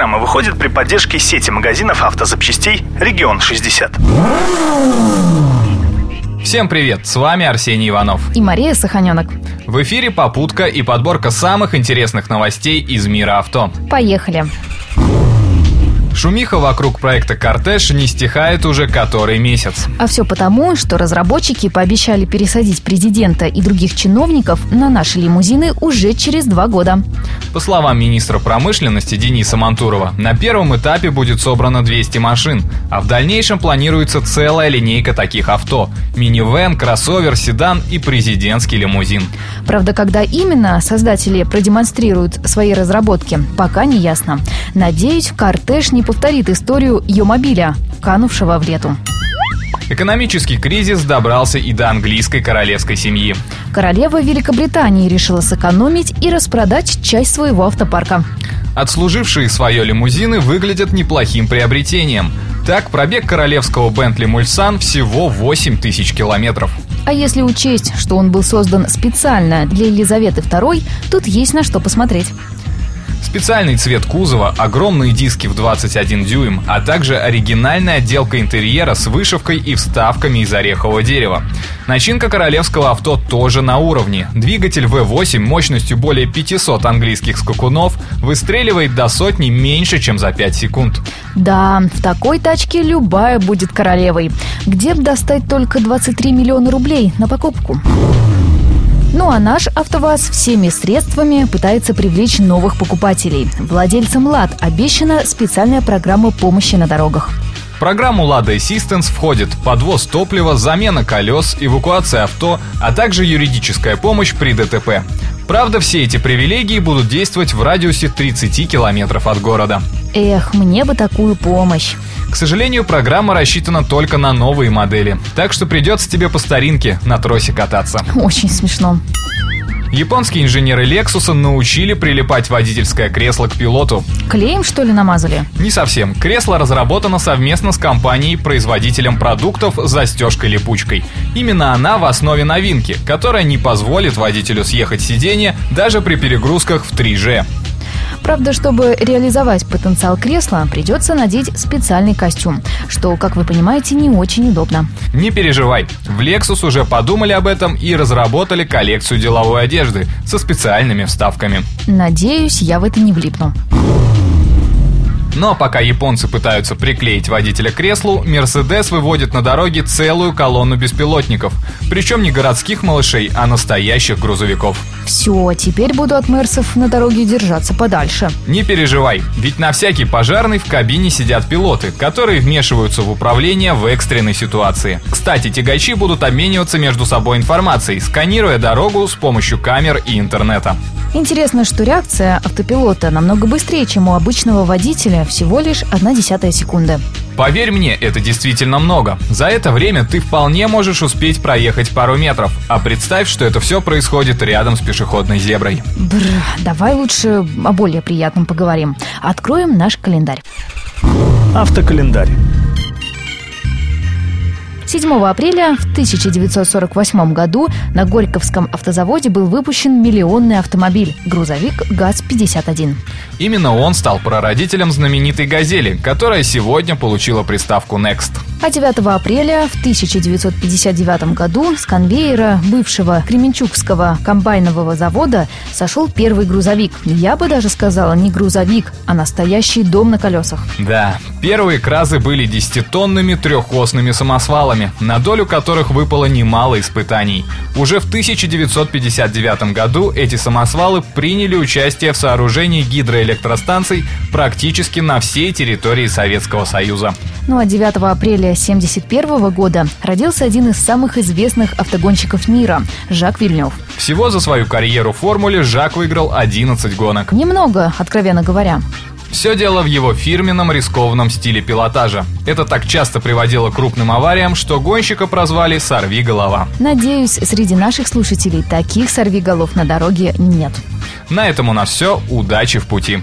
программа выходит при поддержке сети магазинов автозапчастей «Регион 60». Всем привет, с вами Арсений Иванов. И Мария Саханенок. В эфире попутка и подборка самых интересных новостей из мира авто. Поехали. Шумиха вокруг проекта «Кортеж» не стихает уже который месяц. А все потому, что разработчики пообещали пересадить президента и других чиновников на наши лимузины уже через два года. По словам министра промышленности Дениса Мантурова, на первом этапе будет собрано 200 машин, а в дальнейшем планируется целая линейка таких авто – минивэн, кроссовер, седан и президентский лимузин. Правда, когда именно создатели продемонстрируют свои разработки, пока не ясно. Надеюсь, «Кортеж» не повторит историю Йомобиля, канувшего в лету. Экономический кризис добрался и до английской королевской семьи. Королева Великобритании решила сэкономить и распродать часть своего автопарка. Отслужившие свое лимузины выглядят неплохим приобретением. Так, пробег королевского Бентли Мульсан всего 8 тысяч километров. А если учесть, что он был создан специально для Елизаветы II, тут есть на что посмотреть. Специальный цвет кузова, огромные диски в 21 дюйм, а также оригинальная отделка интерьера с вышивкой и вставками из орехового дерева. Начинка королевского авто тоже на уровне. Двигатель V8 мощностью более 500 английских скакунов выстреливает до сотни меньше, чем за 5 секунд. Да, в такой тачке любая будет королевой. Где бы достать только 23 миллиона рублей на покупку? Ну а наш АвтоВАЗ всеми средствами пытается привлечь новых покупателей. Владельцам «Лад» обещана специальная программа помощи на дорогах. В программу Lada Assistance входит подвоз топлива, замена колес, эвакуация авто, а также юридическая помощь при ДТП. Правда, все эти привилегии будут действовать в радиусе 30 километров от города. Эх, мне бы такую помощь. К сожалению, программа рассчитана только на новые модели, так что придется тебе по старинке на тросе кататься. Очень смешно. Японские инженеры Lexus научили прилипать водительское кресло к пилоту. Клеем, что ли, намазали? Не совсем. Кресло разработано совместно с компанией-производителем продуктов с застежкой-липучкой. Именно она в основе новинки, которая не позволит водителю съехать с сиденья даже при перегрузках в 3G. Правда, чтобы реализовать потенциал кресла, придется надеть специальный костюм, что, как вы понимаете, не очень удобно. Не переживай, в Lexus уже подумали об этом и разработали коллекцию деловой одежды со специальными вставками. Надеюсь, я в это не влипну. Но пока японцы пытаются приклеить водителя к креслу, Мерседес выводит на дороге целую колонну беспилотников. Причем не городских малышей, а настоящих грузовиков. Все, теперь буду от Мерсов на дороге держаться подальше. Не переживай, ведь на всякий пожарный в кабине сидят пилоты, которые вмешиваются в управление в экстренной ситуации. Кстати, тягачи будут обмениваться между собой информацией, сканируя дорогу с помощью камер и интернета. Интересно, что реакция автопилота намного быстрее, чем у обычного водителя, всего лишь одна десятая секунды. Поверь мне, это действительно много. За это время ты вполне можешь успеть проехать пару метров. А представь, что это все происходит рядом с пешеходной зеброй. Бр, давай лучше о более приятном поговорим. Откроем наш календарь. Автокалендарь. 7 апреля в 1948 году на Горьковском автозаводе был выпущен миллионный автомобиль – грузовик ГАЗ-51. Именно он стал прародителем знаменитой «Газели», которая сегодня получила приставку «Next». А 9 апреля в 1959 году с конвейера бывшего Кременчугского комбайнового завода сошел первый грузовик. Я бы даже сказала не грузовик, а настоящий дом на колесах. Да, первые кразы были десятитонными трехосными самосвалами, на долю которых выпало немало испытаний. Уже в 1959 году эти самосвалы приняли участие в сооружении гидроэлектростанций практически на всей территории Советского Союза. Ну а 9 апреля 1971 года родился один из самых известных автогонщиков мира – Жак Вильнев. Всего за свою карьеру в формуле Жак выиграл 11 гонок. Немного, откровенно говоря. Все дело в его фирменном рискованном стиле пилотажа. Это так часто приводило к крупным авариям, что гонщика прозвали «сорви голова». Надеюсь, среди наших слушателей таких сорви голов на дороге нет. На этом у нас все. Удачи в пути.